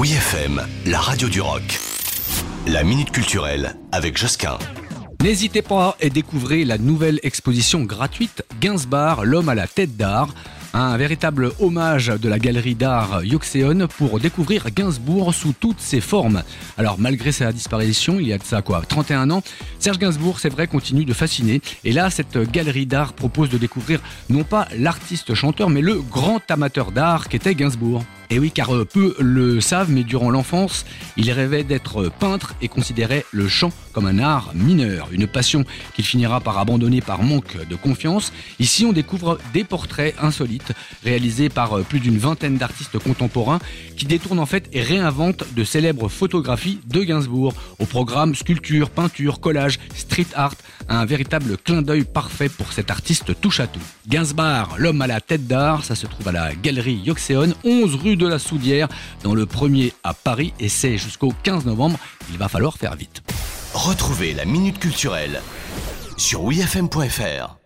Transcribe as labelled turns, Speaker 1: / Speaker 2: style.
Speaker 1: Oui FM, la radio du rock. La minute culturelle avec Josquin.
Speaker 2: N'hésitez pas et découvrez la nouvelle exposition gratuite Gainsbar, l'homme à la tête d'art. Un véritable hommage de la galerie d'art Yoxéon pour découvrir Gainsbourg sous toutes ses formes. Alors malgré sa disparition, il y a de ça quoi, 31 ans, Serge Gainsbourg, c'est vrai, continue de fasciner. Et là, cette galerie d'art propose de découvrir non pas l'artiste chanteur, mais le grand amateur d'art qu'était Gainsbourg. Et oui, car euh, peu le savent, mais durant l'enfance, il rêvait d'être peintre et considérait le chant comme un art mineur, une passion qu'il finira par abandonner par manque de confiance. Ici, on découvre des portraits insolites réalisés par euh, plus d'une vingtaine d'artistes contemporains qui détournent en fait et réinventent de célèbres photographies de Gainsbourg au programme sculpture, peinture, collage, street art, un véritable clin d'œil parfait pour cet artiste touche à tout. Gainsbourg, l'homme à la tête d'art, ça se trouve à la galerie Yoxéon, 11 rue de la Soudière, dans le premier à Paris, et c'est jusqu'au 15 novembre. Il va falloir faire vite.
Speaker 1: Retrouvez la minute culturelle sur wifm.fr.